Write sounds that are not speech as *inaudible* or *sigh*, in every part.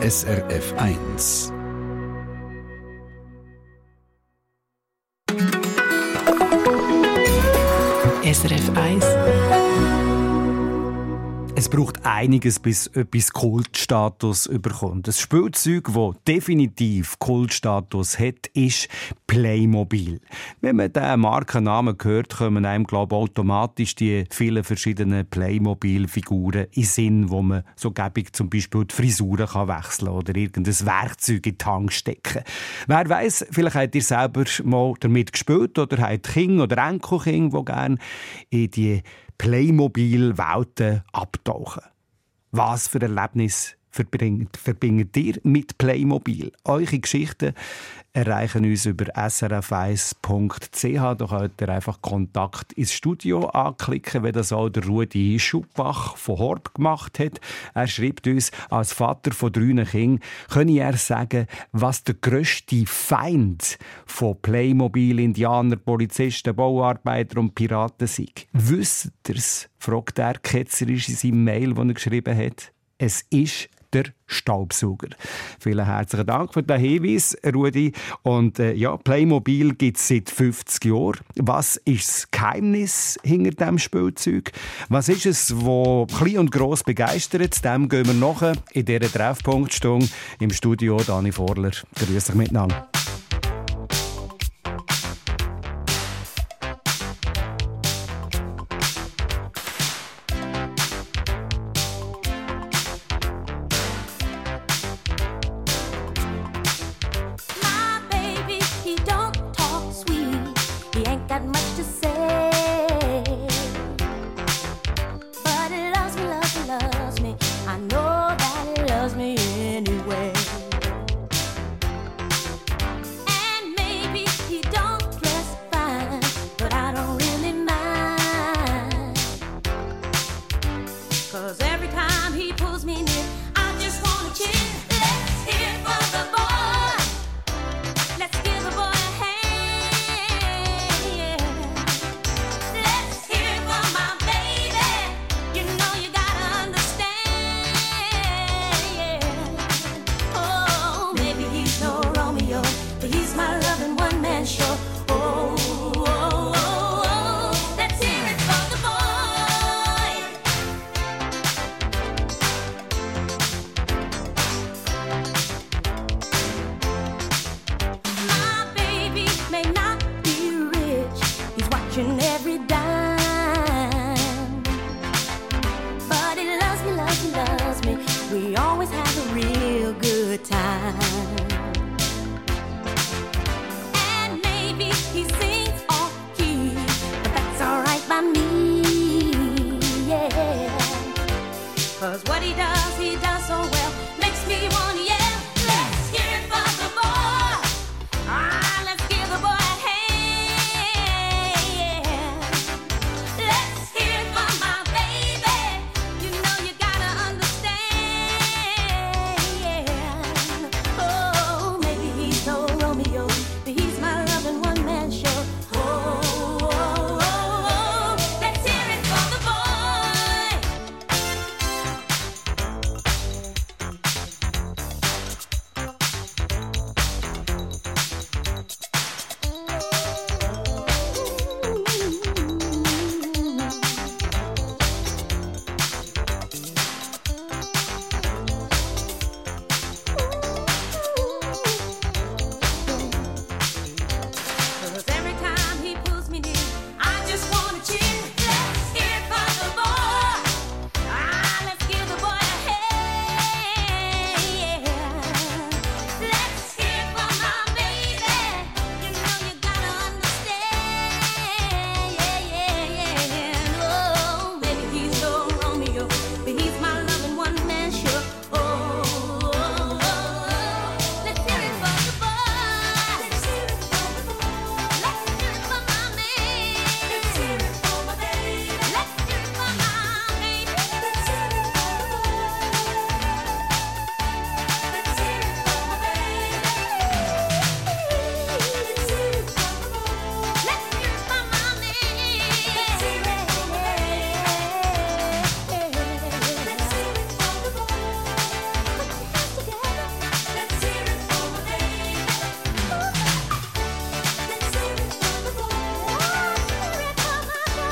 SRF 1. SRF 1 es braucht einiges, bis etwas Kultstatus überkommt. Das Spielzeug, das definitiv Kultstatus hat, ist Playmobil. Wenn man diesen Markennamen hört, kommen einem glaube ich, automatisch die vielen verschiedenen Playmobil-Figuren in Sinn, wo man so gäbig zum Beispiel die Frisuren kann wechseln oder irgendein Werkzeug in die Hand stecken. Wer weiß, vielleicht habt ihr selber mal damit gespielt oder habt Kinder oder Enkelkinder, die gerne in die Playmobil-Welten abtauchen. Was für Erlebnis verbringt, verbindet ihr mit Playmobil? Eure Geschichten erreichen uns über srf1.ch. Da könnt ihr einfach Kontakt ins Studio anklicken, wie das auch der Rudi Schubach von Horb gemacht hat. Er schreibt uns, als Vater von drei Kindern könne er sagen, was der grösste Feind von Playmobil, Indianer, Polizisten, Bauarbeiter und Piraten sind. Wisst ihr's? fragt er ketzerisch in seinem Mail, das er geschrieben hat. Es ist der Staubsauger. Vielen herzlichen Dank für den Hinweis, Rudi. Und äh, ja, Playmobil gibt es seit 50 Jahren. Was ist das Geheimnis hinter diesem Spielzeug? Was ist es, was klein und gross begeistert? Dem gehen wir nachher in dieser Treffpunktstunde im Studio. Dani Vorler, grüße dich miteinander.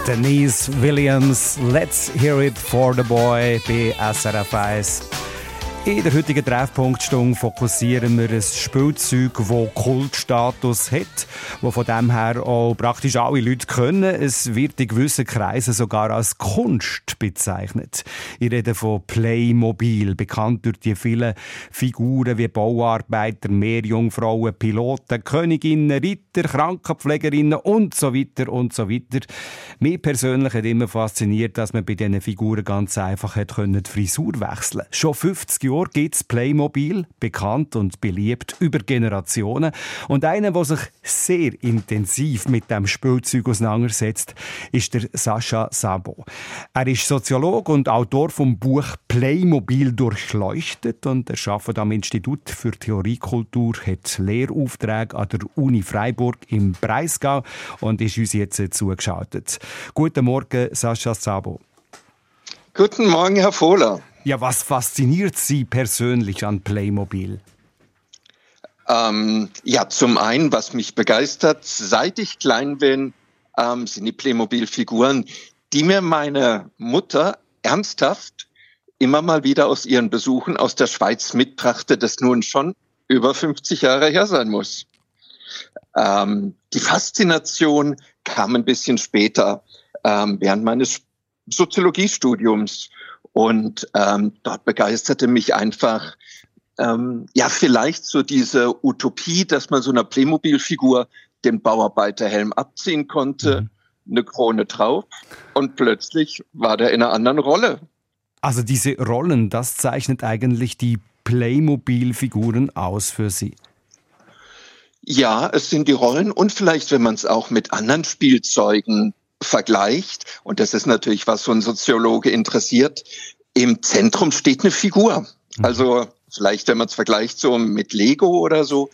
Denise Williams, Let's Hear It for the Boy bei SRF 1. In der heutigen Treffpunktstunde fokussieren wir ein Spielzeug, das Kultstatus hat, wo von dem her auch praktisch alle Leute können. Es wird in gewissen Kreisen sogar als Kunst bezeichnet. Ich rede von Playmobil, bekannt durch die vielen Figuren wie Bauarbeiter, Meerjungfrauen, Piloten, Königinnen, Ritter, Krankenpflegerinnen und so weiter und so weiter. Mich persönlich hat immer fasziniert, dass man bei diesen Figuren ganz einfach hat die Frisur wechseln Schon 50 Jahre Jahren gibt es Playmobil, bekannt und beliebt über Generationen. Und einer, der sich sehr intensiv mit dem Spielzeug auseinandersetzt, ist der Sascha Sabo. Er ist Soziologe und Autor vom Buch Playmobil durchleuchtet und er arbeitet am Institut für Theoriekultur, hat Lehraufträge an der Uni Freiburg im Breisgau und ist uns jetzt zugeschaltet. Guten Morgen, Sascha Sabo. Guten Morgen, Herr Fohler. Ja, was fasziniert Sie persönlich an Playmobil? Ähm, ja, zum einen, was mich begeistert, seit ich klein bin, ähm, sind die Playmobil-Figuren, die mir meine Mutter ernsthaft immer mal wieder aus ihren Besuchen aus der Schweiz mitbrachte, das nun schon über 50 Jahre her sein muss. Ähm, die Faszination kam ein bisschen später, ähm, während meines Soziologiestudiums. Und ähm, dort begeisterte mich einfach, ähm, ja, vielleicht so diese Utopie, dass man so einer Playmobil-Figur den Bauarbeiterhelm abziehen konnte, mhm. eine Krone drauf und plötzlich war der in einer anderen Rolle. Also diese Rollen, das zeichnet eigentlich die Playmobil-Figuren aus für Sie. Ja, es sind die Rollen und vielleicht, wenn man es auch mit anderen Spielzeugen vergleicht, und das ist natürlich, was so ein Soziologe interessiert, im Zentrum steht eine Figur. Mhm. Also vielleicht, wenn man es vergleicht so mit Lego oder so,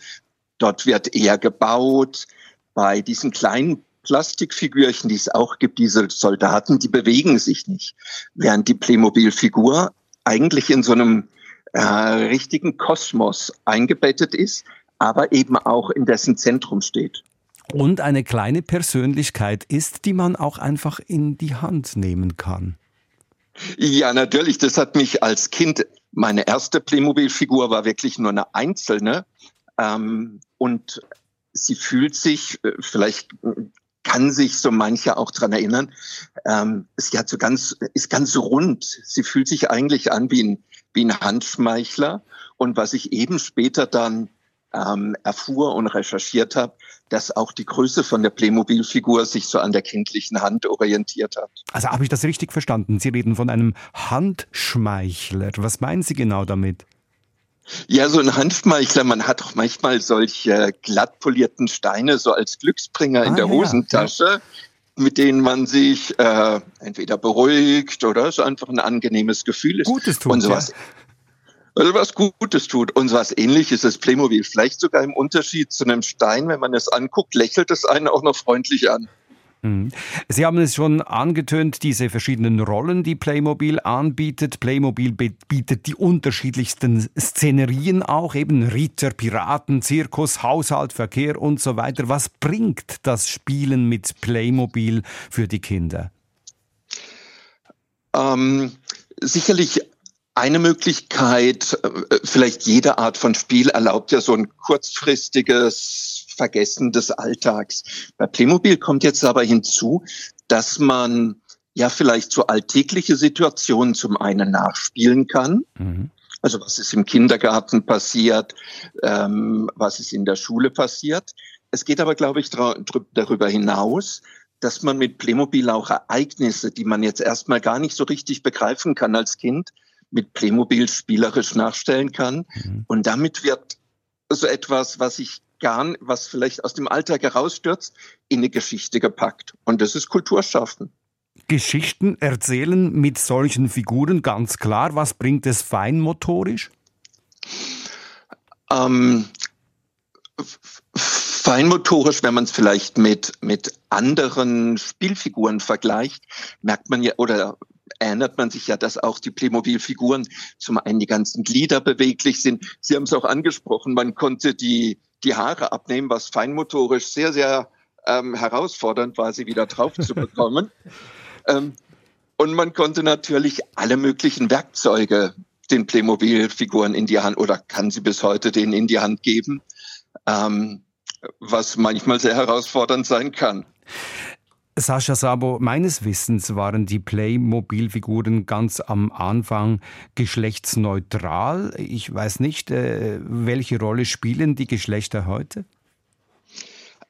dort wird eher gebaut. Bei diesen kleinen Plastikfigürchen, die es auch gibt, diese Soldaten, die bewegen sich nicht. Während die Playmobil-Figur eigentlich in so einem äh, richtigen Kosmos eingebettet ist, aber eben auch in dessen Zentrum steht und eine kleine Persönlichkeit ist, die man auch einfach in die Hand nehmen kann. Ja, natürlich. Das hat mich als Kind, meine erste Playmobil-Figur war wirklich nur eine einzelne. Ähm, und sie fühlt sich, äh, vielleicht kann sich so mancher auch dran erinnern, ähm, sie hat so ganz, ist ganz rund. Sie fühlt sich eigentlich an wie ein, wie ein Handschmeichler. Und was ich eben später dann ähm, erfuhr und recherchiert habe, dass auch die Größe von der Playmobil-Figur sich so an der kindlichen Hand orientiert hat. Also habe ich das richtig verstanden? Sie reden von einem Handschmeichler. Was meinen Sie genau damit? Ja, so ein Handschmeichler, man hat auch manchmal solche glatt polierten Steine so als Glücksbringer ah, in der ja, Hosentasche. Ja mit denen man sich äh, entweder beruhigt oder es einfach ein angenehmes Gefühl ist. Gutes tut, und sowas. Ja also was Gutes tut. Und was ähnliches ist Playmobil. Vielleicht sogar im Unterschied zu einem Stein, wenn man es anguckt, lächelt es einen auch noch freundlich an. Mhm. Sie haben es schon angetönt, diese verschiedenen Rollen, die Playmobil anbietet. Playmobil bietet die unterschiedlichsten Szenerien auch, eben Ritter, Piraten, Zirkus, Haushalt, Verkehr und so weiter. Was bringt das Spielen mit Playmobil für die Kinder? Ähm, sicherlich eine Möglichkeit, äh, vielleicht jede Art von Spiel erlaubt ja so ein kurzfristiges Vergessen des Alltags. Bei Playmobil kommt jetzt aber hinzu, dass man ja vielleicht so alltägliche Situationen zum einen nachspielen kann. Mhm. Also was ist im Kindergarten passiert, ähm, was ist in der Schule passiert. Es geht aber, glaube ich, darüber hinaus, dass man mit Playmobil auch Ereignisse, die man jetzt erstmal gar nicht so richtig begreifen kann als Kind, mit Playmobil spielerisch nachstellen kann. Mhm. Und damit wird so etwas, was ich gern, was vielleicht aus dem Alltag herausstürzt, in eine Geschichte gepackt. Und das ist Kulturschaffen. Geschichten erzählen mit solchen Figuren ganz klar. Was bringt es feinmotorisch? Ähm, feinmotorisch, wenn man es vielleicht mit, mit anderen Spielfiguren vergleicht, merkt man ja, oder erinnert man sich ja, dass auch die Playmobil-Figuren zum einen die ganzen Glieder beweglich sind. Sie haben es auch angesprochen, man konnte die, die Haare abnehmen, was feinmotorisch sehr, sehr ähm, herausfordernd war, sie wieder drauf zu *laughs* bekommen. ähm, und man konnte natürlich alle möglichen Werkzeuge den Playmobil-Figuren in die Hand oder kann sie bis heute denen in die Hand geben, ähm, was manchmal sehr herausfordernd sein kann. Sascha Sabo, meines Wissens waren die Playmobil-Figuren ganz am Anfang geschlechtsneutral. Ich weiß nicht, äh, welche Rolle spielen die Geschlechter heute?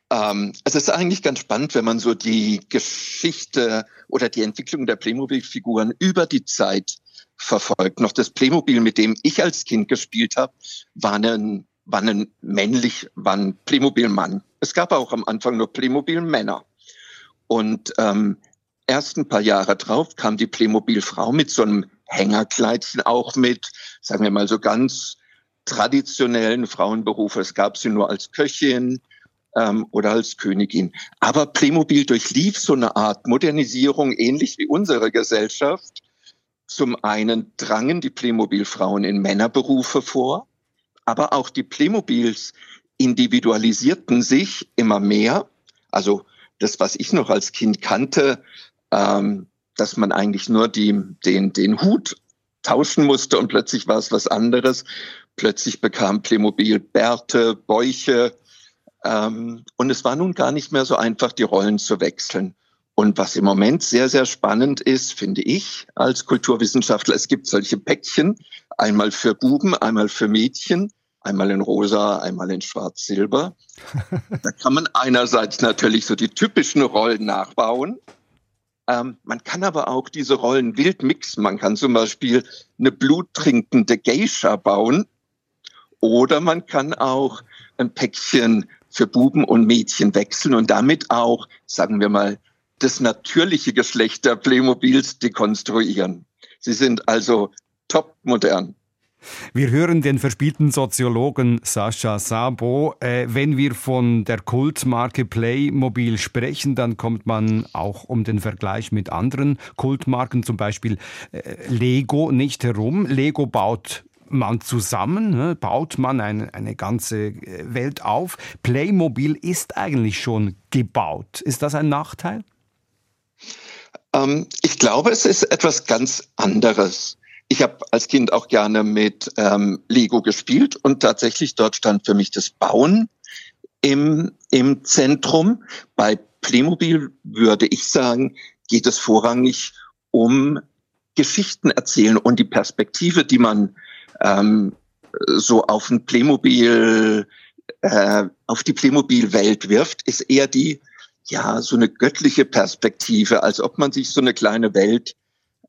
Ähm, es ist eigentlich ganz spannend, wenn man so die Geschichte oder die Entwicklung der Playmobil-Figuren über die Zeit verfolgt. Noch das Playmobil, mit dem ich als Kind gespielt habe, war ein, war ein männlich, war ein Playmobil-Mann. Es gab auch am Anfang nur Playmobil-Männer. Und ähm, erst ein paar Jahre drauf kam die Playmobil-Frau mit so einem Hängerkleidchen auch mit, sagen wir mal so ganz traditionellen Frauenberufe. Es gab sie nur als Köchin ähm, oder als Königin. Aber Playmobil durchlief so eine Art Modernisierung, ähnlich wie unsere Gesellschaft. Zum einen drangen die Playmobil-Frauen in Männerberufe vor, aber auch die Playmobils individualisierten sich immer mehr. Also das, was ich noch als Kind kannte, ähm, dass man eigentlich nur die, den, den Hut tauschen musste und plötzlich war es was anderes. Plötzlich bekam Playmobil Bärte, Bäuche ähm, und es war nun gar nicht mehr so einfach, die Rollen zu wechseln. Und was im Moment sehr, sehr spannend ist, finde ich als Kulturwissenschaftler, es gibt solche Päckchen, einmal für Buben, einmal für Mädchen einmal in rosa, einmal in schwarz-silber. da kann man einerseits natürlich so die typischen Rollen nachbauen. Ähm, man kann aber auch diese Rollen wild mixen. Man kann zum Beispiel eine bluttrinkende Geisha bauen oder man kann auch ein Päckchen für Buben und Mädchen wechseln und damit auch, sagen wir mal, das natürliche Geschlecht der Playmobils dekonstruieren. Sie sind also top modern. Wir hören den verspielten Soziologen Sascha Sabo. Äh, wenn wir von der Kultmarke Playmobil sprechen, dann kommt man auch um den Vergleich mit anderen Kultmarken, zum Beispiel äh, Lego, nicht herum. Lego baut man zusammen, ne, baut man eine, eine ganze äh, Welt auf. Playmobil ist eigentlich schon gebaut. Ist das ein Nachteil? Ähm, ich glaube, es ist etwas ganz anderes. Ich habe als Kind auch gerne mit ähm, Lego gespielt und tatsächlich dort stand für mich das Bauen im, im Zentrum. Bei Playmobil würde ich sagen, geht es vorrangig um Geschichten erzählen und die Perspektive, die man ähm, so auf ein Playmobil, äh, auf die Playmobil-Welt wirft, ist eher die, ja, so eine göttliche Perspektive, als ob man sich so eine kleine Welt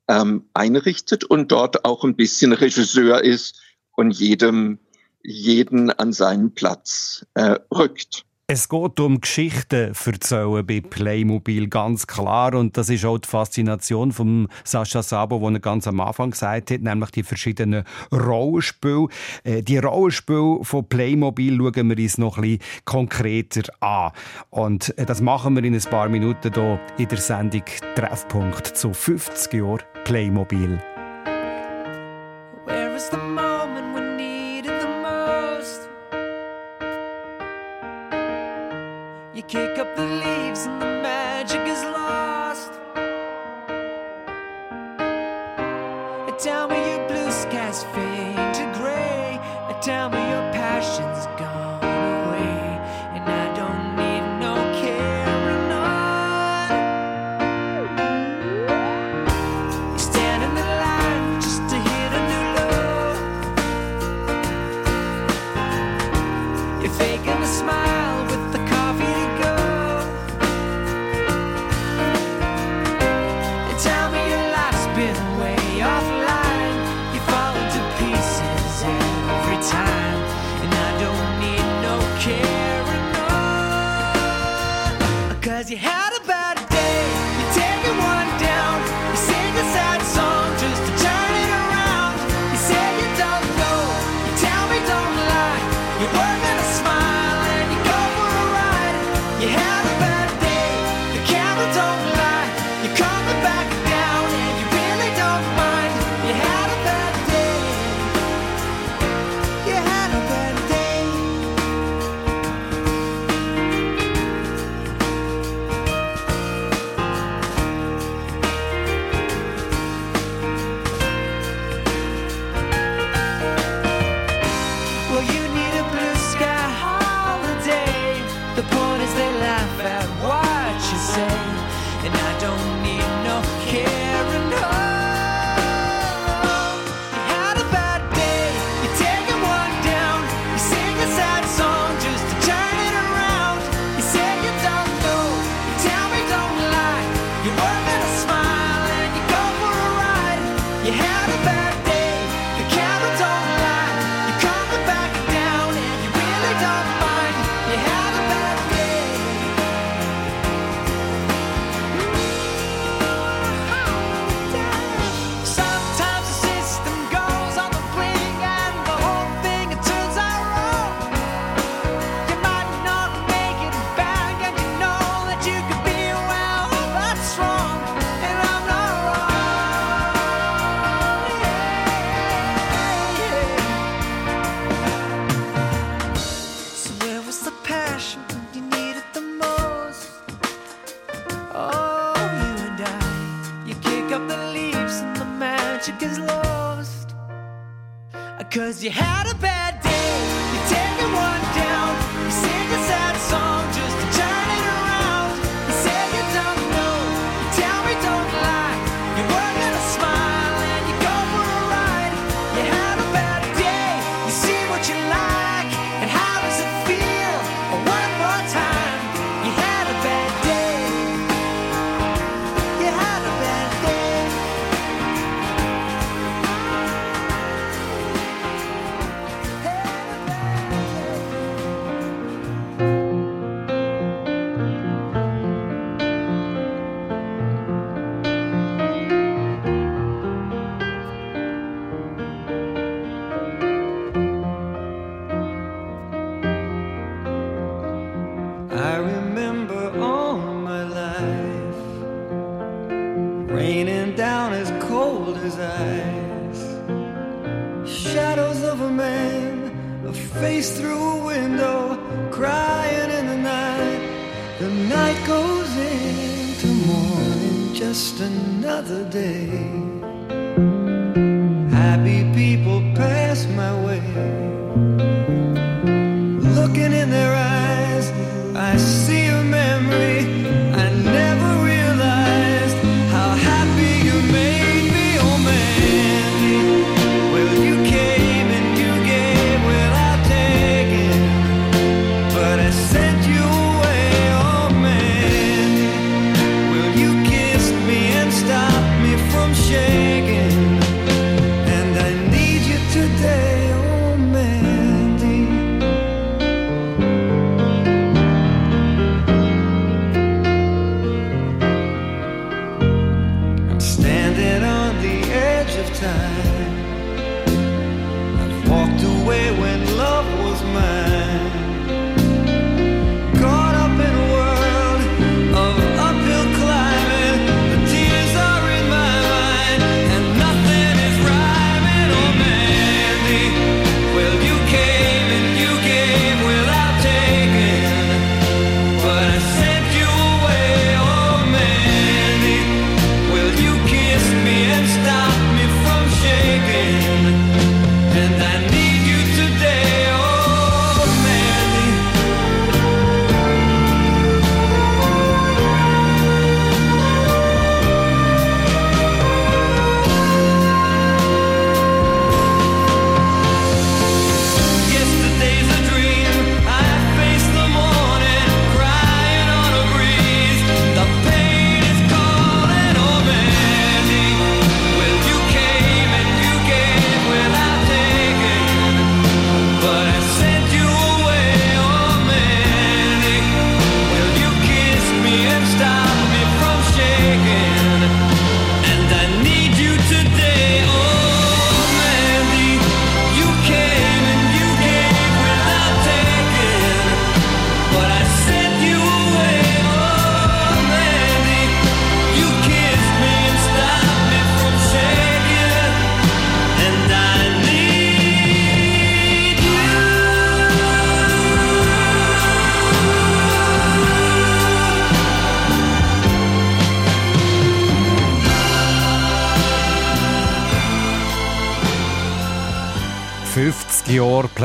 ähm, einrichtet und dort auch ein bisschen Regisseur ist und jedem jeden an seinen Platz äh, rückt. Es geht um Geschichten erzählen bei Playmobil, ganz klar. Und das ist auch die Faszination von Sascha Sabo, wo er ganz am Anfang gesagt hat, nämlich die verschiedenen Rollenspiele. Äh, die Rollenspiele von Playmobil schauen wir uns noch ein konkreter an. Und äh, das machen wir in ein paar Minuten hier in der Sendung Treffpunkt zu 50 Jahren Playmobil. time, and up the leaves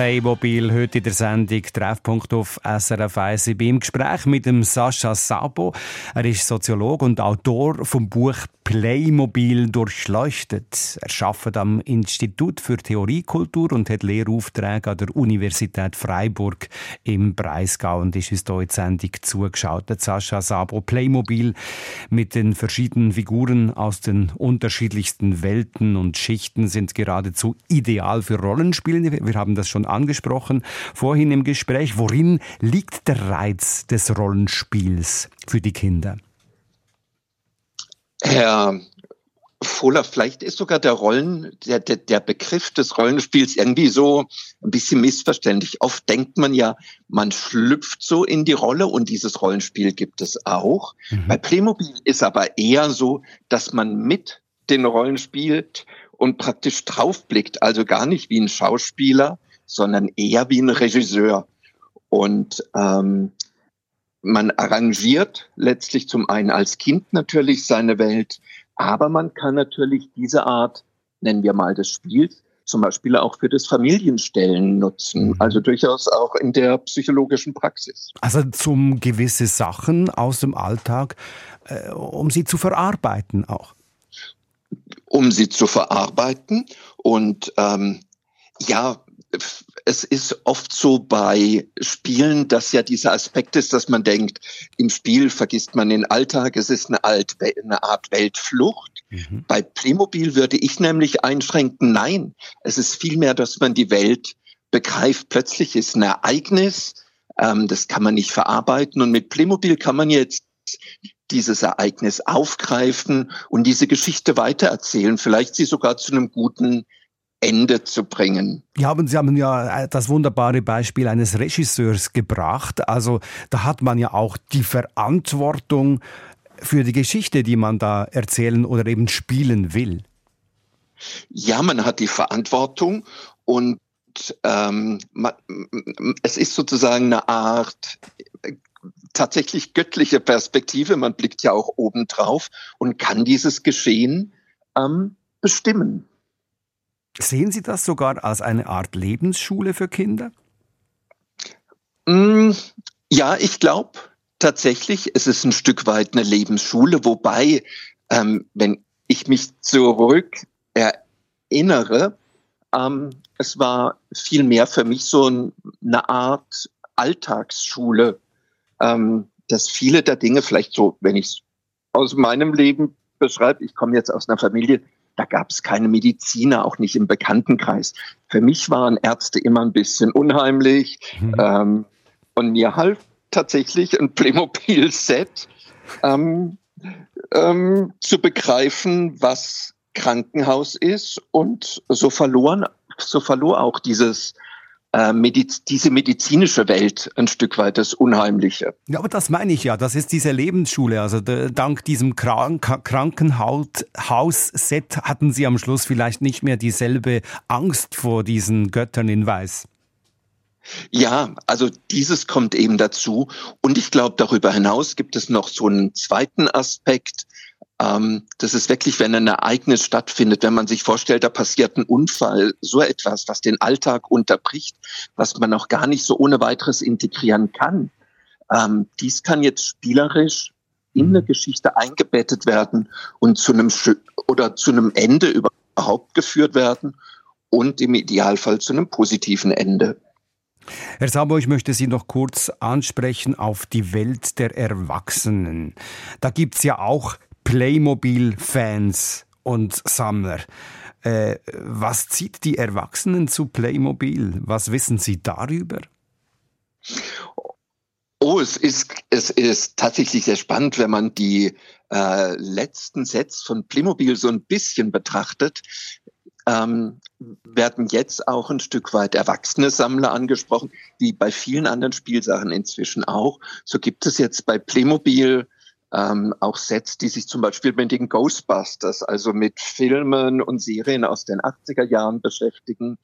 Playmobil heute in der Sendung Treffpunkt auf SRF 1. Ich bin im Gespräch mit dem Sascha Sabo. Er ist Soziologe und Autor vom Buch Playmobil durchleuchtet. Er arbeitet am Institut für Theoriekultur und hat Lehraufträge an der Universität Freiburg im Breisgau und ist uns hier in die Sendung zugeschaut. Sascha Sabo, Playmobil mit den verschiedenen Figuren aus den unterschiedlichsten Welten und Schichten sind geradezu ideal für Rollenspiele. Wir haben das schon angesprochen vorhin im Gespräch. Worin liegt der Reiz des Rollenspiels für die Kinder? Herr Fuller, vielleicht ist sogar der Rollen, der, der, der Begriff des Rollenspiels irgendwie so ein bisschen missverständlich. Oft denkt man ja, man schlüpft so in die Rolle und dieses Rollenspiel gibt es auch. Mhm. Bei Playmobil ist aber eher so, dass man mit den Rollen spielt und praktisch draufblickt, also gar nicht wie ein Schauspieler, sondern eher wie ein Regisseur. Und ähm, man arrangiert letztlich zum einen als Kind natürlich seine Welt, aber man kann natürlich diese Art, nennen wir mal des Spiels, zum Beispiel auch für das Familienstellen nutzen. Mhm. Also durchaus auch in der psychologischen Praxis. Also zum gewisse Sachen aus dem Alltag, äh, um sie zu verarbeiten auch. Um sie zu verarbeiten und ähm, ja, es ist oft so bei Spielen, dass ja dieser Aspekt ist, dass man denkt, im Spiel vergisst man den Alltag, es ist eine, Alt eine Art Weltflucht. Mhm. Bei Playmobil würde ich nämlich einschränken, nein, es ist vielmehr, dass man die Welt begreift. Plötzlich ist ein Ereignis, ähm, das kann man nicht verarbeiten und mit Playmobil kann man jetzt dieses Ereignis aufgreifen und diese Geschichte weitererzählen, vielleicht sie sogar zu einem guten Ende zu bringen. Ja, und Sie haben ja das wunderbare Beispiel eines Regisseurs gebracht. Also da hat man ja auch die Verantwortung für die Geschichte, die man da erzählen oder eben spielen will. Ja, man hat die Verantwortung und ähm, man, es ist sozusagen eine Art äh, tatsächlich göttliche Perspektive. Man blickt ja auch oben drauf und kann dieses Geschehen ähm, bestimmen. Sehen Sie das sogar als eine Art Lebensschule für Kinder? Mm, ja, ich glaube tatsächlich, es ist ein Stück weit eine Lebensschule, wobei, ähm, wenn ich mich zurück erinnere, ähm, es war vielmehr für mich so ein, eine Art Alltagsschule, ähm, dass viele der Dinge vielleicht so, wenn ich es aus meinem Leben beschreibe, ich komme jetzt aus einer Familie, da gab es keine Mediziner, auch nicht im Bekanntenkreis. Für mich waren Ärzte immer ein bisschen unheimlich. Mhm. Ähm, und mir half tatsächlich ein Playmobil-Set ähm, ähm, zu begreifen, was Krankenhaus ist. Und so verloren, so verlor auch dieses äh, Mediz diese medizinische Welt ein Stück weit das Unheimliche. Ja, aber das meine ich ja. Das ist diese Lebensschule. Also dank diesem Krank Krankenhaus-Set hatten Sie am Schluss vielleicht nicht mehr dieselbe Angst vor diesen Göttern in Weiß. Ja, also dieses kommt eben dazu. Und ich glaube, darüber hinaus gibt es noch so einen zweiten Aspekt, ähm, das ist wirklich, wenn ein Ereignis stattfindet, wenn man sich vorstellt, da passiert ein Unfall, so etwas, was den Alltag unterbricht, was man auch gar nicht so ohne weiteres integrieren kann. Ähm, dies kann jetzt spielerisch in eine Geschichte eingebettet werden und zu einem oder zu einem Ende überhaupt geführt werden und im Idealfall zu einem positiven Ende. Herr Sabo, ich möchte Sie noch kurz ansprechen auf die Welt der Erwachsenen. Da gibt es ja auch Playmobil-Fans und Sammler. Äh, was zieht die Erwachsenen zu Playmobil? Was wissen Sie darüber? Oh, es ist, es ist tatsächlich sehr spannend, wenn man die äh, letzten Sets von Playmobil so ein bisschen betrachtet. Ähm, werden jetzt auch ein Stück weit erwachsene Sammler angesprochen, wie bei vielen anderen Spielsachen inzwischen auch. So gibt es jetzt bei Playmobil ähm, auch Sets, die sich zum Beispiel mit den Ghostbusters, also mit Filmen und Serien aus den 80er Jahren beschäftigen.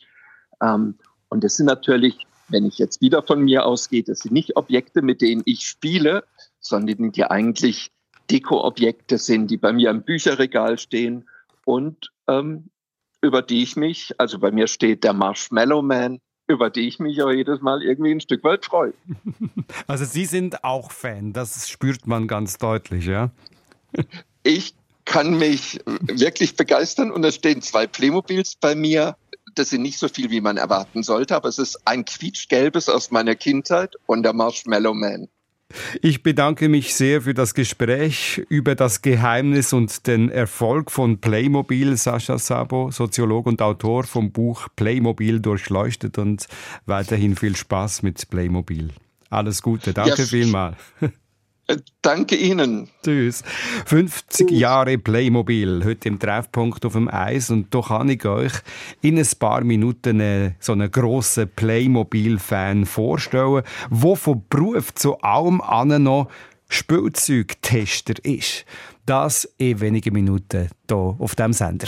Ähm, und das sind natürlich, wenn ich jetzt wieder von mir ausgehe, das sind nicht Objekte, mit denen ich spiele, sondern die eigentlich Deko-Objekte sind, die bei mir im Bücherregal stehen und ähm, über die ich mich, also bei mir steht der Marshmallow Man, über die ich mich auch jedes Mal irgendwie ein Stück weit freue. *laughs* Also Sie sind auch Fan, das spürt man ganz deutlich, ja? Ich kann mich wirklich begeistern und es stehen zwei Playmobils bei mir. Das sind nicht so viel, wie man erwarten sollte, aber es ist ein quietschgelbes aus meiner Kindheit und der Marshmallow Man. Ich bedanke mich sehr für das Gespräch über das Geheimnis und den Erfolg von Playmobil. Sascha Sabo, Soziolog und Autor vom Buch Playmobil durchleuchtet und weiterhin viel Spaß mit Playmobil. Alles Gute, danke ja. vielmals. *laughs* Danke Ihnen. Tschüss. 50 Jahre Playmobil, heute im Treffpunkt auf dem Eis. Und da kann ich euch in ein paar Minuten so einen grossen Playmobil-Fan vorstellen, der von Beruf zu allem anderen noch Spielzeugtester ist. Das in wenigen Minuten hier auf dem Sender.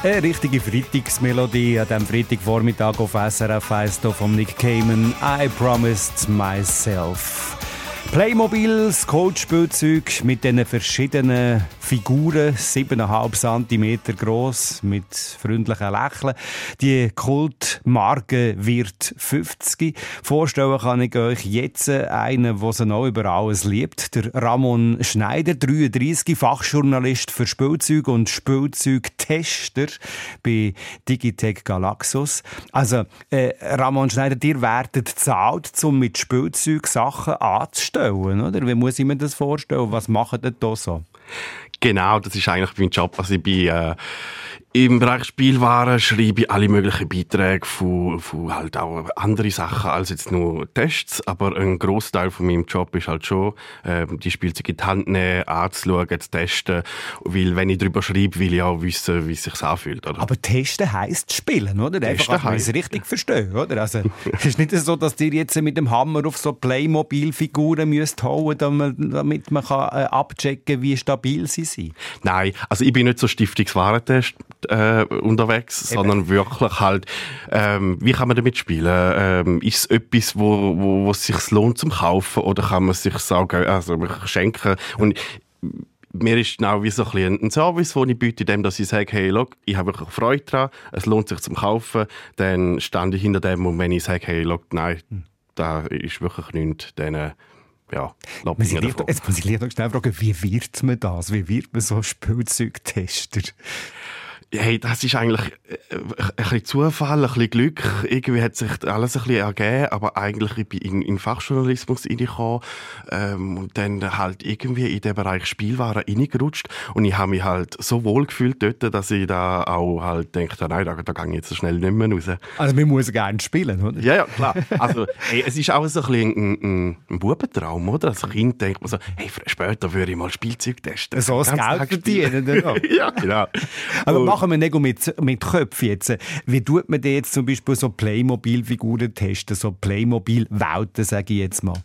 Eine richtige Freitagsmelodie an diesem Freitagvormittag auf SRF 1 hier von Nick Cayman. I promised myself. Playmobil, das Coachspielzeug mit diesen verschiedenen Figuren, 7,5 cm groß, mit freundlichen Lächeln. Die Kultmarke wird 50. Vorstellen kann ich euch jetzt einen, der sie noch über alles liebt. Der Ramon Schneider, 33, Fachjournalist für Spielzeug und Spielzeugtester bei Digitech Galaxus. Also, äh, Ramon Schneider, dir werdet zahlt, um mit Spielzeug Sachen anzustellen, oder? Wie muss ich mir das vorstellen? Was macht ihr da so? Genau, das ist eigentlich mein Job. Also ich bin äh, im Bereich Spielwaren schreibe ich alle möglichen Beiträge von, von halt auch andere Sachen als jetzt nur Tests, aber ein Großteil von meinem Job ist halt schon, äh, die Spielzeuge in die Hand nehmen, anzuschauen, zu testen, weil wenn ich darüber schreibe, will ich auch wissen, wie es sich anfühlt. Oder? Aber testen heisst spielen, oder? Testen Einfach, dass man es richtig verstehen, oder? Also, es ist nicht so, dass ihr jetzt mit dem Hammer auf so Playmobil-Figuren müsst hauen, damit man, kann, äh, abchecken wie stabil sie sind. Nein, also ich bin nicht so Stiftungswarentest äh, unterwegs, sondern wirklich halt, ähm, wie kann man damit spielen? Ähm, ist es etwas, wo, wo, wo es sich lohnt zum Kaufen oder kann man sich sagen, also schenken? Und mir ist genau wie so ein, ein Service, den ich biete, indem dass ich sage, hey, look, ich habe wirklich Freude daran, es lohnt sich zum Kaufen, dann stand ich hinter dem und wenn ich sage, hey, look, nein, da ist wirklich nichts, dann äh, ja, lass Muss ich mich dich- davon. Jetzt muss ich noch schnell fragen, wie wird man das? Wie wird man so Spielzeugtester? Hey, das ist eigentlich äh, ein bisschen Zufall, ein bisschen Glück. Irgendwie hat sich alles ein bisschen ergeben, aber eigentlich ich bin in, in Fachjournalismus reingekommen ähm, und dann halt irgendwie in den Bereich Spielwaren reingerutscht und ich habe mich halt so wohl gefühlt dort, dass ich da auch halt denke, nein, da, da gehe ich jetzt so schnell nicht mehr raus. Also, man muss gerne spielen, oder? Ja, ja, klar. Also, hey, es ist auch so ein, bisschen ein, ein, ein Bubentraum, oder? Als Kind denkt man so, hey, später würde ich mal Spielzeug testen. So das Geld verdienen, *laughs* ja, genau. Aber machen wir nicht mit, mit Köpfen jetzt. Wie tut man denn jetzt zum Beispiel so Playmobil-Figuren testen, so Playmobil-Welten, sage ich jetzt mal?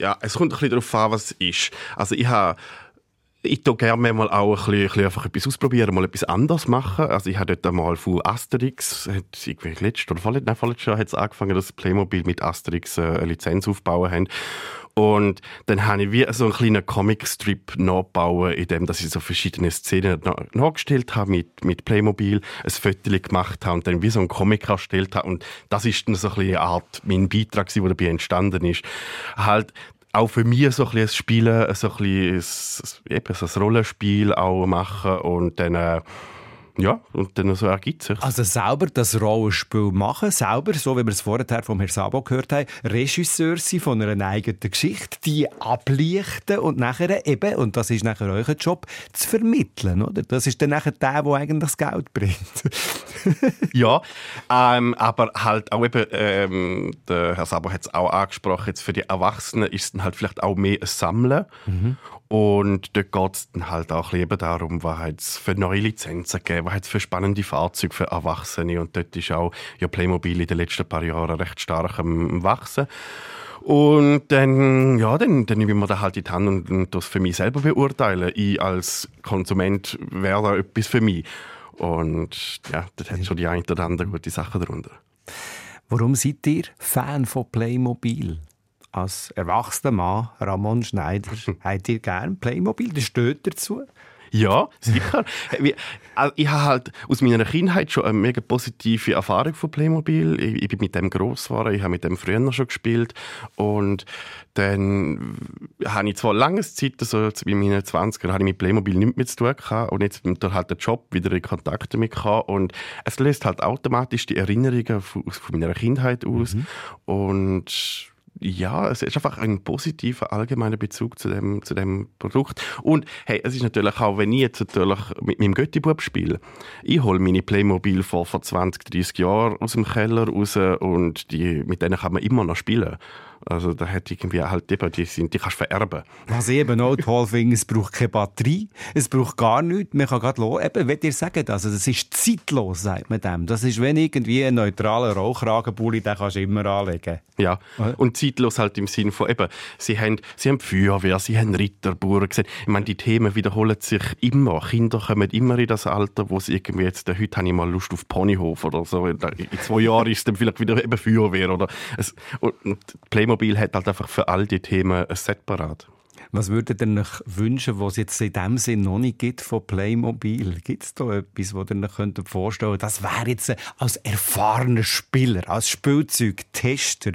Ja, es kommt ein bisschen darauf an, was es ist. Also ich habe ich tue gerne mal auch ein bisschen, ein bisschen einfach etwas ausprobieren, mal etwas anderes machen. Also ich habe dort einmal von Asterix, hat irgendwie letztes oder vorletztes, nein, vorletztes Jahr hat es angefangen, dass Playmobil mit Asterix äh, eine Lizenz aufbauen haben. Und dann habe ich wie so einen kleinen Comicstrip nachgebaut, in dem, dass ich so verschiedene Szenen na- nachgestellt habe mit, mit Playmobil, ein Foto gemacht habe und dann wie so einen Comic erstellt habe. Und das ist dann so ein eine Art, mein Beitrag, der dabei entstanden ist. Halt, auch für mich so ein bisschen Spielen, so ein bisschen eben so ein Rollenspiel auch machen und dann, äh, ja, und dann so ergibt sich. Also selber das Rollenspiel machen, selber, so wie wir es vorher vom Herrn Sabo gehört haben, Regisseur sein von einer eigenen Geschichte, die ablichten und nachher eben, und das ist nachher euer Job, zu vermitteln, oder? Das ist dann nachher der, der eigentlich das Geld bringt. *laughs* Ja, ähm, aber halt auch eben, ähm, der Herr Sabo hat es auch angesprochen, jetzt für die Erwachsenen ist es dann halt vielleicht auch mehr ein Sammeln. Und dort geht es dann halt auch eben darum, was es für neue Lizenzen gegeben, was hat es für spannende Fahrzeuge für Erwachsene. Und dort ist auch ja, Playmobil in den letzten paar Jahren recht stark am Wachsen. Und dann, ja, dann, dann nehme ich mir das halt in die Hand und, und das für mich selber beurteilen. Ich als Konsument wäre da etwas für mich. Und ja, das hat schon die eine oder andere gute Sache darunter. Warum seid ihr Fan von Playmobil? Als erwachsener Mann, Ramon Schneider, *laughs* habt ihr gern Playmobil? Das steht dazu. Ja, sicher. Also ich habe halt aus meiner Kindheit schon eine mega positive Erfahrung von Playmobil. Ich, ich bin mit dem gross geworden, ich habe mit dem früher schon gespielt und dann habe ich zwar lange Zeit, so in meinen 20ern, habe ich mit Playmobil nichts mehr zu tun gehabt und jetzt mit halt der Job wieder in Kontakt damit gehabt und es löst halt automatisch die Erinnerungen von, von meiner Kindheit aus und ja, es ist einfach ein positiver allgemeiner Bezug zu dem, zu dem Produkt. Und hey, es ist natürlich auch, wenn ich jetzt natürlich mit meinem Göttibub spiele, ich hole meine Playmobil vor, vor 20, 30 Jahren aus dem Keller raus und die, mit denen kann man immer noch spielen. Also da hat irgendwie halt eben, die, sind, die kannst du vererben. Was ich eben auch toll finde, es braucht keine Batterie, es braucht gar nichts, man kann gerade los. Eben, wenn ihr sagt, also das ist zeitlos, sagt man dem. Das ist wenn irgendwie ein neutraler Rauchragenpulli, den kannst du immer anlegen. Ja, und zeitlos halt im Sinn von eben, sie haben, sie haben Feuerwehr, sie haben Ritterburg gesehen. Ich meine, die Themen wiederholen sich immer. Kinder kommen immer in das Alter, wo sie irgendwie jetzt, äh, heute habe ich mal Lust auf Ponyhof oder so. In zwei Jahren ist es dann vielleicht wieder eben Feuerwehr oder es, und und Playmobil hat halt einfach für all die Themen ein Set parat. Was würdet ihr euch wünschen, was es jetzt in dem Sinn noch nicht gibt von Playmobil? Gibt es da etwas, was ihr euch vorstellen Das wäre jetzt äh, als erfahrener Spieler, als Spielzeugtester,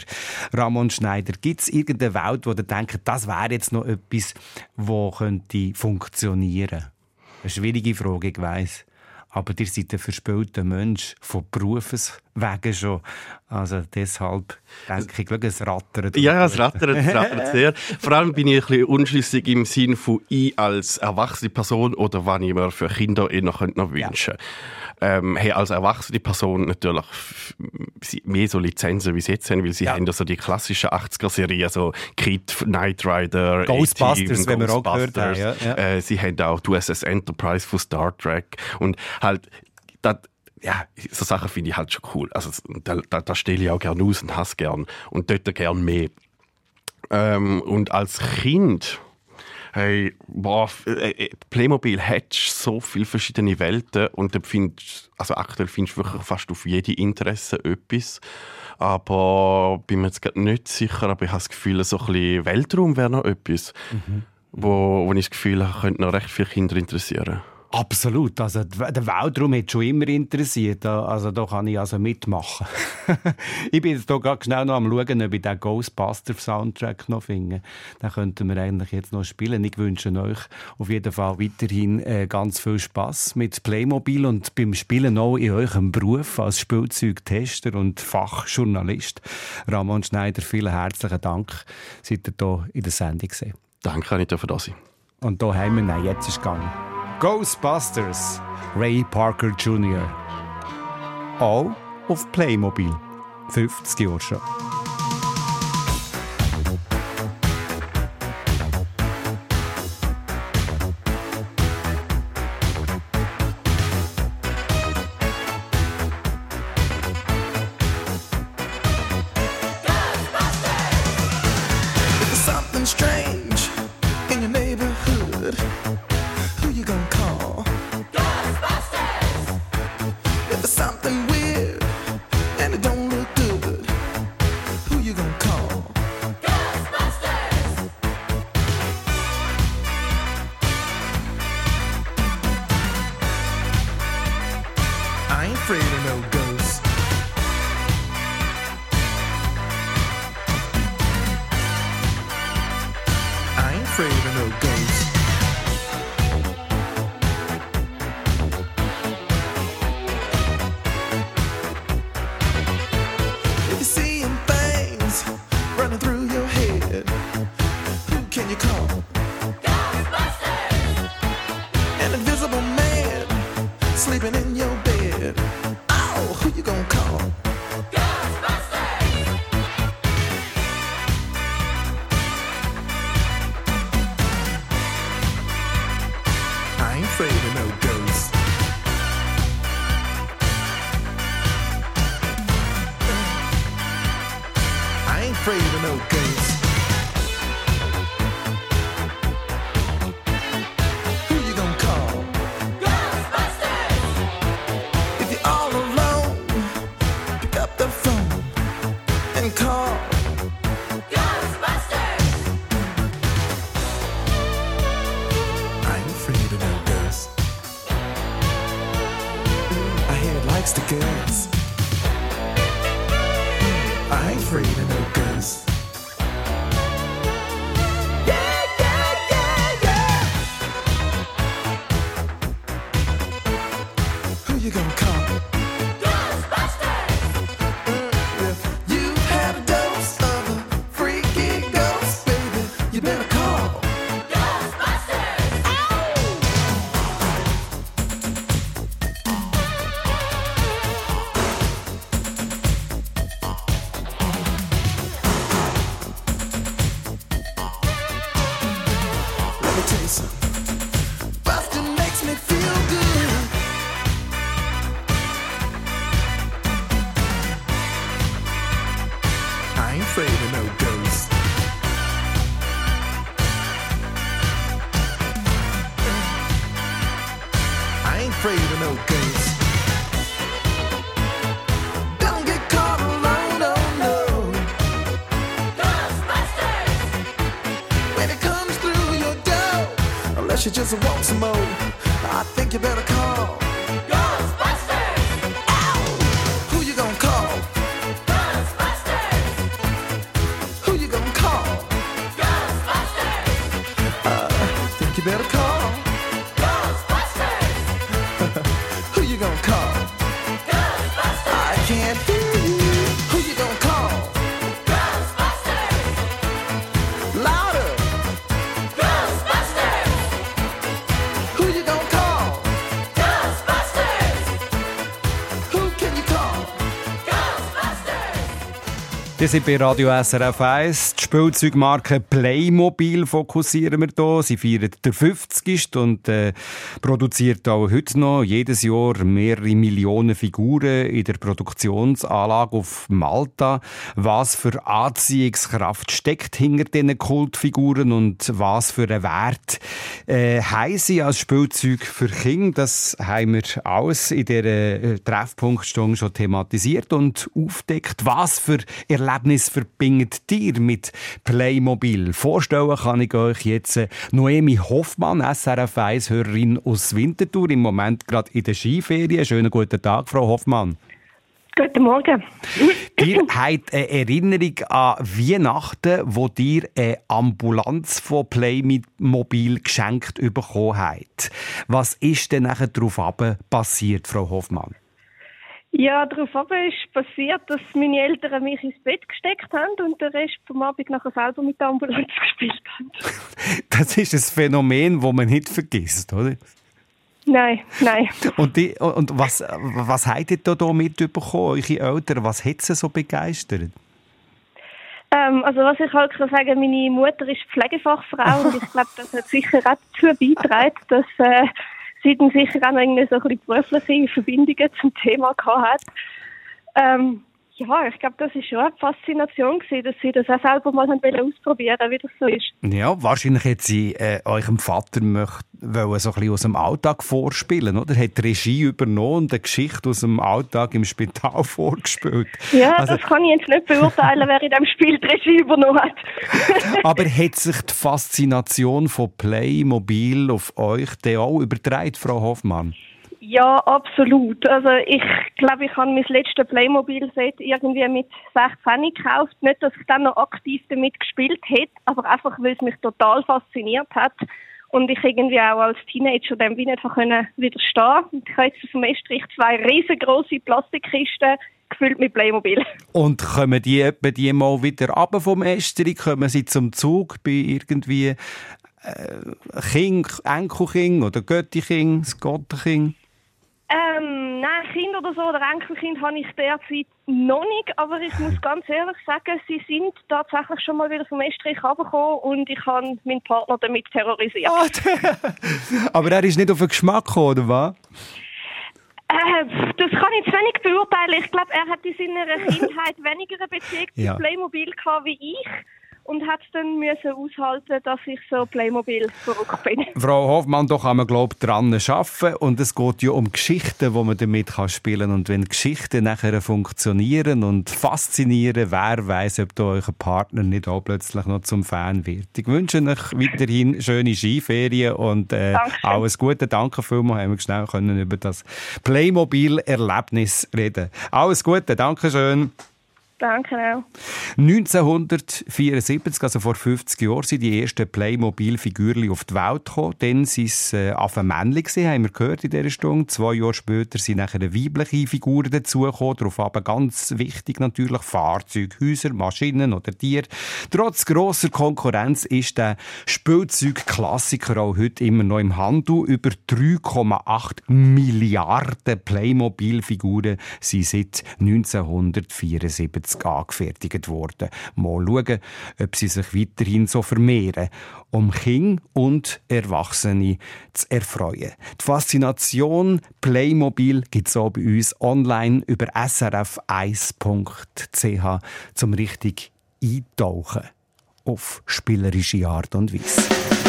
Ramon Schneider, gibt es irgendeine Welt, wo ihr denkt, das wäre jetzt noch etwas, das könnte funktionieren? Eine schwierige Frage, ich weiss. Aber ihr seid ein verspielter Mensch, von Berufswegen schon. Also deshalb denke ich, es rattert. Ja, es rattert, es rattert sehr. Vor allem bin ich ein bisschen unschlüssig im Sinn von ich als erwachsene Person oder was ich mir für Kinder eher noch, noch wünschen ähm, hey, als erwachsene Person natürlich mehr so Lizenzen, wie sie jetzt haben, weil sie Ja. haben ja so die klassischen 80er-Serien, so Kid, Knight Rider, Ghostbusters, wenn wir auch gehört haben, ja, ja. Äh, sie haben auch die USS Enterprise von Star Trek und halt, das, ja, so Sachen finde ich halt schon cool. Also da, da, da stelle ich auch gerne aus und hasse gern und dort gern mehr. Ähm, und als Kind, hey, boah, äh, äh, Playmobil hat so viele verschiedene Welten und dann findest, also aktuell findest du wirklich fast auf jede Interesse etwas. Aber bin mir jetzt nicht sicher, aber ich habe das Gefühl, so ein bisschen Weltraum wäre noch etwas, wo, wo ich das Gefühl habe, könnte noch recht viele Kinder interessieren. Absolut. Also, der Weltraum hat schon immer interessiert. Also, da kann ich also mitmachen. *laughs* ich bin jetzt hier gerade schnell noch am schauen, ob ich den Ghostbuster-Soundtrack noch finde. Den könnten wir eigentlich jetzt noch spielen. Ich wünsche euch auf jeden Fall weiterhin äh, ganz viel Spaß mit Playmobil und beim Spielen auch in eurem Beruf als Spielzeugtester und Fachjournalist. Ramon Schneider, vielen herzlichen Dank, seid ihr hier in der Sendung gesehen. Danke, ich dürfen da sein. Und da haben wir, nein, jetzt ist es gegangen. Ghostbusters, Ray Parker Jr. Auch auf Playmobil. 50 Jahre schon. Afraid of no ghosts. Don't get caught alone, oh no. When it comes through your door, unless you just want some more, I think you better call. Wir sind bei Radio SRF 1. Spielzeugmarke Playmobil fokussieren wir hier. Sie feiert der 50. und äh, produziert auch heute noch jedes Jahr mehrere Millionen Figuren in der Produktionsanlage auf Malta. Was für Anziehungskraft steckt hinter diesen Kultfiguren und was für einen Wert äh, haben sie als Spielzeug für Kinder? Das haben wir alles in dieser äh, Treffpunktstunde schon thematisiert und aufdeckt. Was für Erlebnis verbindet ihr mit Playmobil? Vorstellen kann ich euch jetzt äh, Noemi Hoffmann, SRF 1-Hörerin aus Winterthur, im Moment gerade in der Skiferien. Schönen guten Tag, Frau Hoffmann. Guten Morgen. *laughs* Ihr habt eine Erinnerung an Weihnachten, wo ihr eine Ambulanz von Playmobil geschenkt bekommen habt. Was ist denn nachher darauf passiert, Frau Hoffmann? Ja, daraufhin ist passiert, dass meine Eltern mich ins Bett gesteckt haben und den Rest vom Abend nachher selber mit der Ambulanz *laughs* gespielt haben. *laughs* Das ist ein Phänomen, das man nicht vergisst, oder? Nein, nein. Und, die, und was, was habt ihr da mitbekommen, eure Eltern? Was hat sie so begeistert? Ähm, also was ich halt kann sagen, meine Mutter ist Pflegefachfrau und ich *laughs* glaube, das hat sicher auch dazu beigetragen, dass äh, sie dann sicher auch noch irgendwie so ein bisschen berufliche Verbindungen zum Thema gehabt hat. Ähm, ja, ich glaube, das ist schon eine Faszination gewesen, dass sie das auch selber mal haben ausprobieren, wie das so ist. Ja, wahrscheinlich hat sie äh, eurem Vater möcht, wollen so ein bisschen aus dem Alltag vorspielen, oder? Hat die Regie übernommen und eine Geschichte aus dem Alltag im Spital *laughs* vorgespielt. Ja, Also- das kann ich jetzt nicht beurteilen, wer in diesem Spiel die Regie übernommen hat. *laughs* Aber hat sich die Faszination von Playmobil auf euch auch übertragen, Frau Hoffmann? Ja, absolut. Also ich glaube, ich habe mein letztes Playmobil-Set irgendwie mit 16 gekauft. Nicht, dass ich dann noch aktiv damit gespielt hätte, aber einfach, weil es mich total fasziniert hat. Und ich irgendwie auch als Teenager dem wie nicht können widerstehen. Ich habe jetzt auf dem Estrich zwei riesengroße Plastikkisten gefüllt mit Playmobil. Und kommen die etwa die mal wieder ab vom Esteri? Kommen sie zum Zug bei irgendwie äh, Kind, Enkelkind oder Göttikind, das? Ähm, nein, Kind oder so oder Enkelkind habe ich derzeit noch nicht, aber ich muss *laughs* ganz ehrlich sagen, sie sind tatsächlich schon mal wieder vom Estrich runtergekommen und ich habe meinen Partner damit terrorisiert. *laughs* Aber er ist nicht auf den Geschmack gekommen, oder was? Äh, das kann ich jetzt wenig beurteilen. Ich glaube, er hat in seiner Kindheit *laughs* weniger eine Beziehung Ja. zu Playmobil gehabt wie ich und hat dann müssen aushalten, dass ich so Playmobil verrückt bin. *laughs* Frau Hoffmann, da kann man, glaube ich, dran arbeiten. Und es geht ja um Geschichten, die man damit kann spielen kann. Und wenn Geschichten nachher funktionieren und faszinieren, wer weiß, ob da euer Partner nicht auch plötzlich noch zum Fan wird. Ich wünsche euch weiterhin schöne Skiferien und äh, alles Gute. Danke vielmals, haben wir schnell können über das Playmobil-Erlebnis reden. Alles Gute, danke schön. Danke auch. 1974, also vor 50 Jahren, sind die ersten Playmobil-Figürchen auf die Welt gekommen. Dann waren es äh, Männchen, haben wir gehört in dieser Stunde. Zwei Jahre später sind nachher weibliche Figuren dazugekommen. Darauf aber ganz wichtig natürlich Fahrzeuge, Häuser, Maschinen oder Tiere. Trotz grosser Konkurrenz ist der Spielzeugklassiker auch heute immer noch im Handel. Über 3,8 Milliarden Playmobil-Figuren sind seit 1974 1980 angefertigt worden. Mal schauen, ob sie sich weiterhin so vermehren, um Kinder und Erwachsene zu erfreuen. Die Faszination Playmobil gibt es auch bei uns online über srf1.ch zum richtig eintauchen auf spielerische Art und Weise.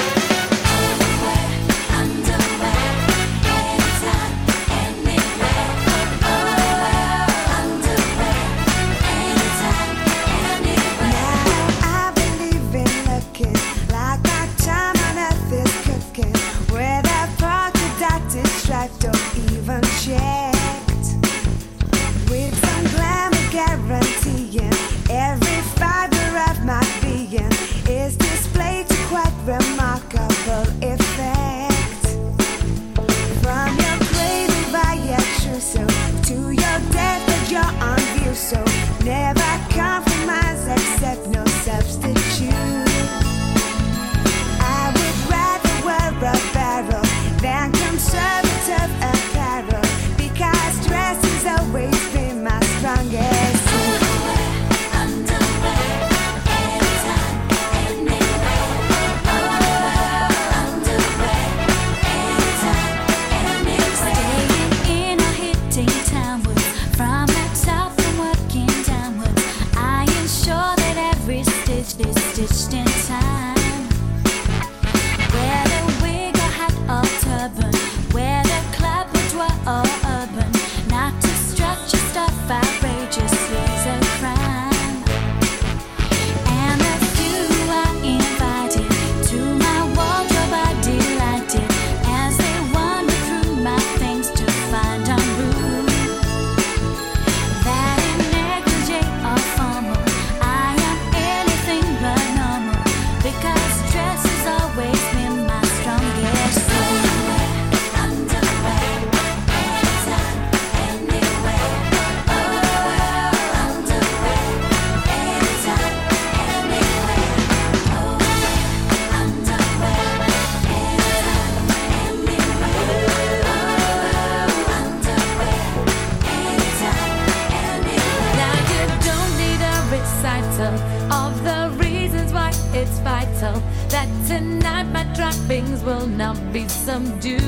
recital of the reasons why it's vital that tonight my droppings will not be subdued.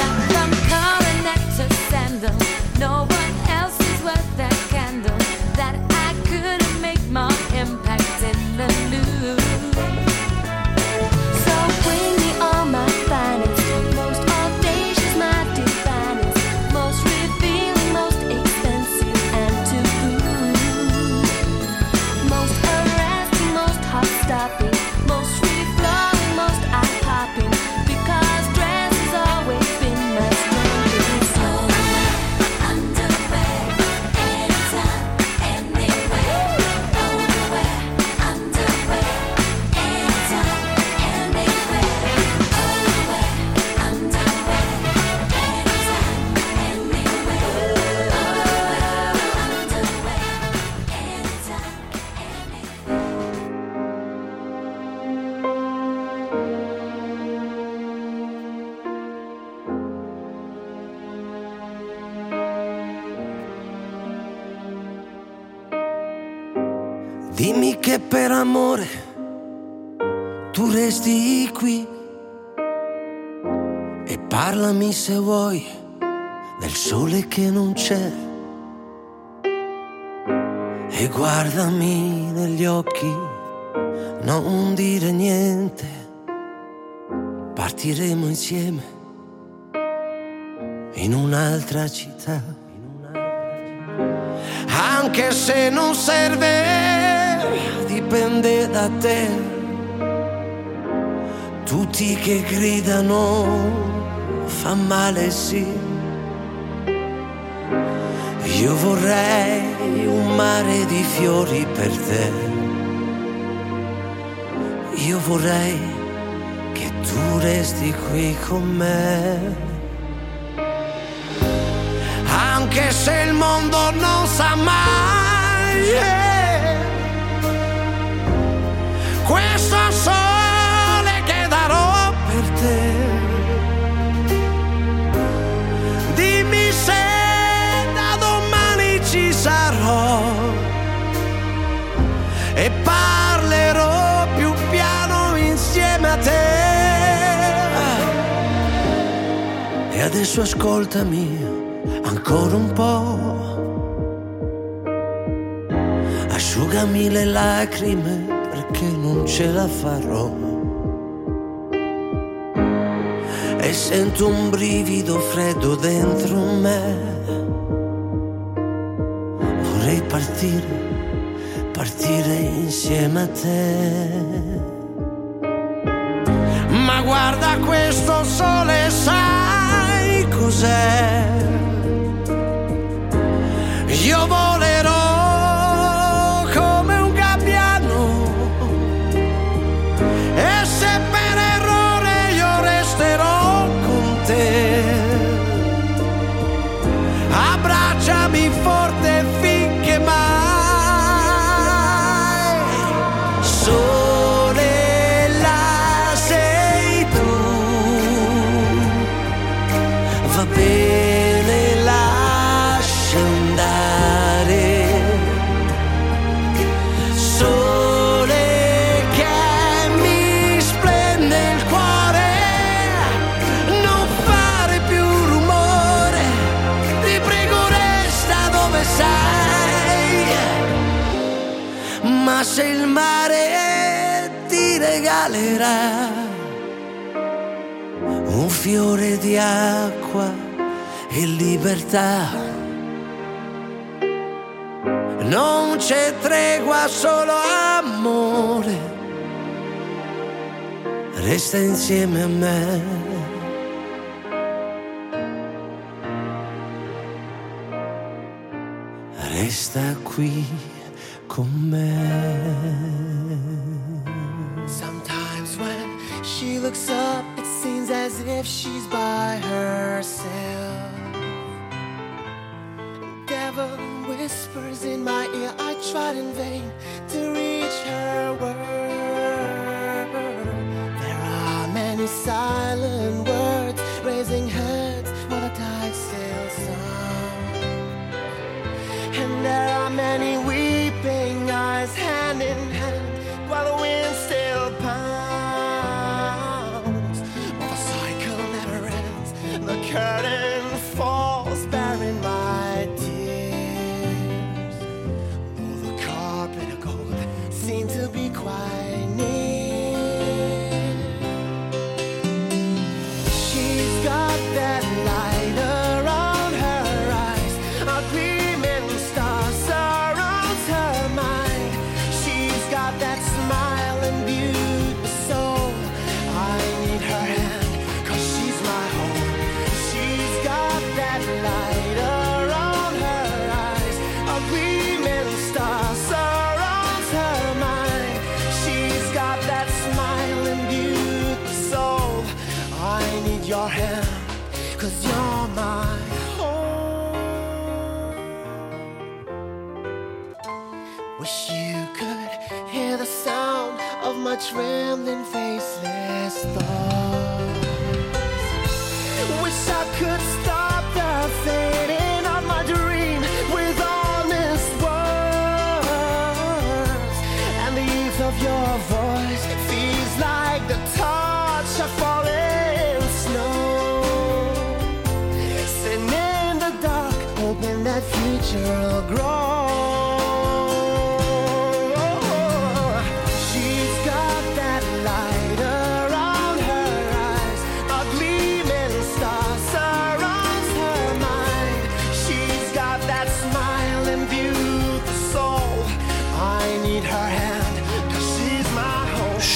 Not from coronet to sandal, no one else is worth that. Se vuoi del sole che non c'è. E guardami negli occhi, non dire niente. Partiremo insieme in un'altra città. Anche se non serve, dipende da te. Tutti che gridano fa male sì. Io vorrei un mare di fiori per te. Io vorrei che tu resti qui con me. Anche se il mondo non sa mai. Yeah. Questo sono Adesso ascoltami ancora un po'. Asciugami le lacrime perché non ce la farò. E sento un brivido freddo dentro me. Vorrei partire, partire insieme a te. Ma guarda questo sole sale José. Se il mare ti regalerà un fiore di acqua e libertà. Non c'è tregua, solo amore. Resta insieme a me. Resta qui con. Sometimes when she looks up, it seems as if she's by herself. Devil whispers in my ear, I tried in vain to reach her word. There are many silent words raising heads while the tide still sound. And there are many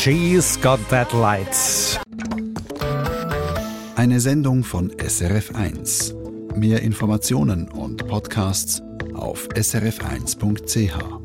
She's got that light. Eine Sendung von SRF1. Mehr Informationen und Podcasts auf srf1.ch.